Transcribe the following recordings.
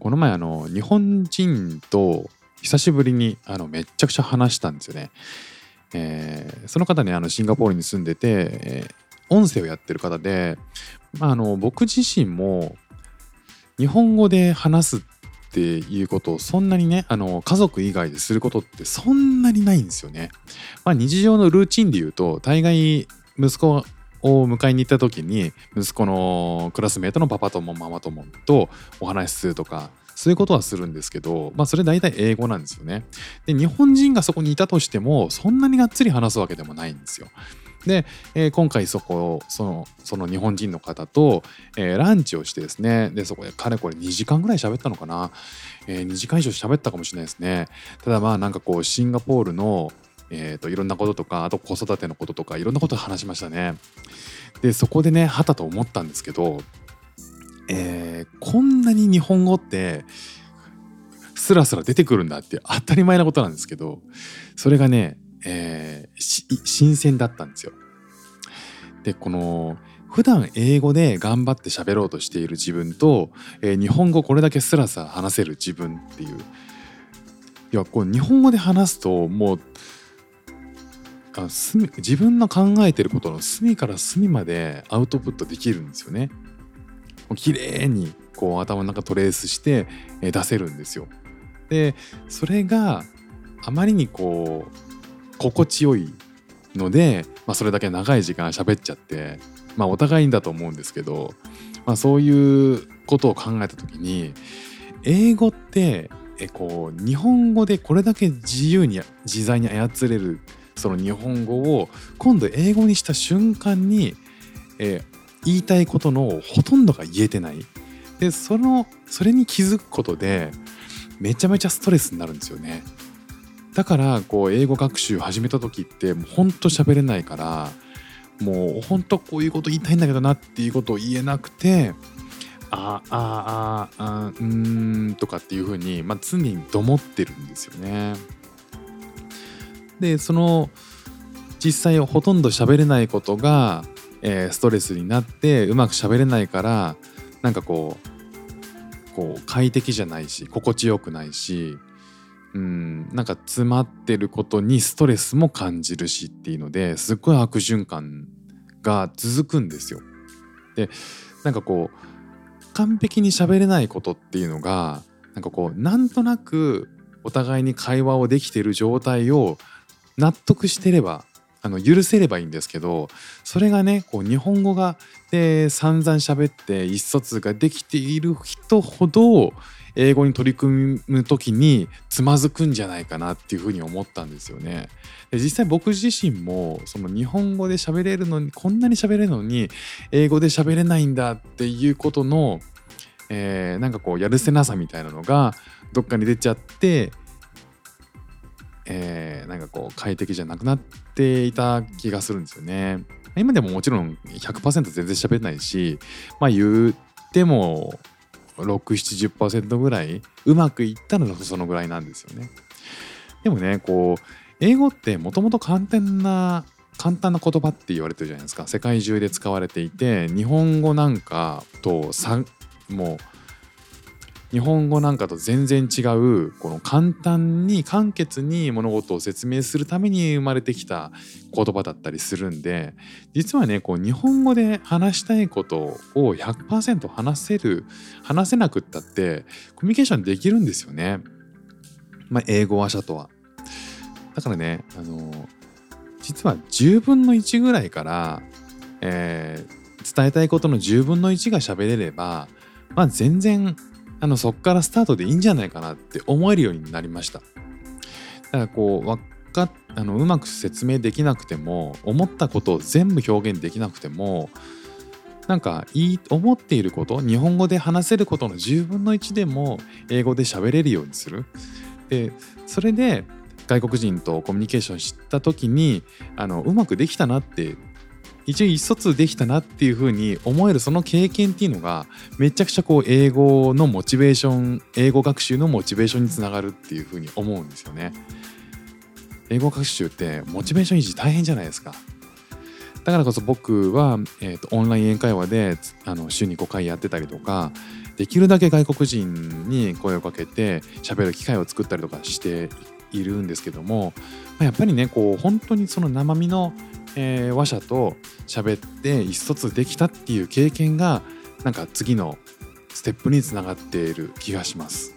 この前あの日本人と久しぶりにあのめっちゃくちゃ話したんですよね、えーその方ねあのシンガポールに住んでて、えー音声をやってる方で、まあ、あの僕自身も日本語で話すっていうことをそんなにねあの家族以外ですることってそんなにないんですよね。まあ、日常のルーチンで言うと大概息子を迎えに行った時に息子のクラスメートのパパ友ママ友とお話しするとかそういうことはするんですけど、まあ、それ大体英語なんですよね。で日本人がそこにいたとしてもそんなにがっつり話すわけでもないんですよ。で、えー今回そこそのその日本人の方と、えーランチをしてですねでそこでかれこれ2時間ぐらい喋ったのかな、えー2時間以上喋ったかもしれないですねただまあなんかこうシンガポールの、えー、といろんなこととかあと子育てのこととかいろんなことを話しましたねでそこでねはたと思ったんですけど、えーこんなに日本語ってスラスラ出てくるんだって当たり前なことなんですけどそれがね、えーし新鮮だったんですよ。でこの普段英語で頑張って喋ろうとしている自分と、えー日本語これだけスラスラ話せる自分っていういやこう日本語で話すともうあ隅自分の考えてることの隅から隅までアウトプットできるんですよね。綺麗にこう頭の中トレースして、出せるんですよ。でそれがあまりにこう心地よいので、まあ、それだけ長い時間喋っちゃってまあお互いにだと思うんですけど、まあ、そういうことを考えた時に英語ってえこう日本語でこれだけ自由に自在に操れるその日本語を今度英語にした瞬間に、えー言いたいことのほとんどが言えてない。でそのそれに気づくことでめちゃめちゃストレスになるんですよね。だからこう英語学習始めた時ってもうほんと喋れないからもうほんとこういうこと言いたいんだけどなっていうことを言えなくてあああああうーんとかっていう風にまあ、常にどもってるんですよね。でその実際ほとんど喋れないことが、えーストレスになってうまく喋れないからなんかこうこう快適じゃないし心地よくないしうんなんか詰まってることにストレスも感じるしっていうのですっごい悪循環が続くんですよ。でなんかこう完璧に喋れないことっていうのがなんかこうなんとなくお互いに会話をできてる状態を納得してればあの許せればいいんですけどそれがねこう日本語がで散々喋って意思疎通ができている人ほど英語に取り組む時につまずくんじゃないかなっていうふうに思ったんですよね。で実際僕自身もその日本語で喋れるのにこんなに喋れるのに英語で喋れないんだっていうことの、えーなんかこうやるせなさみたいなのがどっかに出ちゃって、えーこう快適じゃなくなっていた気がするんですよね。今でももちろん100%全然喋れないしまあ言っても670%ぐらいうまくいったのがそのぐらいなんですよね。でもねこう英語ってもともと簡単な簡単な言葉って言われてるじゃないですか世界中で使われていて日本語なんかとさもう日本語なんかと全然違うこの簡単に簡潔に物事を説明するために生まれてきた言葉だったりするんで実はねこう日本語で話したいことを100%話せる話せなくったってコミュニケーションできるんですよね。まあ、英語話者とは。だからねあの実は10分の1ぐらいから、えー伝えたいことの10分の1が喋れればまあ全然あのそっからスタートでいいんじゃないかなって思えるようになりました。だからこうわかあのうまく説明できなくても思ったことを全部表現できなくてもなんかいい思っていること日本語で話せることの10分の1でも英語で喋れるようにする。でそれで外国人とコミュニケーションした時にあのうまくできたなって一応意思疎通できたなっていうふうに思えるその経験っていうのがめちゃくちゃこう英語のモチベーション英語学習のモチベーションにつながるっていうふうに思うんですよね。英語学習ってモチベーション維持大変じゃないですか。だからこそ僕は、えーと、オンライン英会話であの週に5回やってたりとかできるだけ外国人に声をかけて喋る機会を作ったりとかしているんですけども、まあ、やっぱりねこう本当にその生身の、えー、話者と喋って意思疎通できたっていう経験がなんか次のステップにつながっている気がします。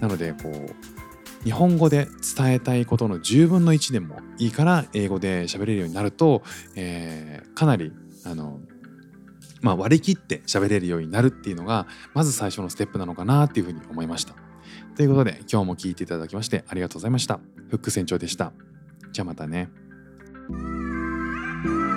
なのでこう日本語で伝えたいことの10分の1でもいいから英語で喋れるようになると、えー、かなりあの、まあ、割り切って喋れるようになるっていうのがまず最初のステップなのかなっていうふうに思いました。ということで今日も聞いていただきましてありがとうございました。フック船長でした。じゃあまたね。Música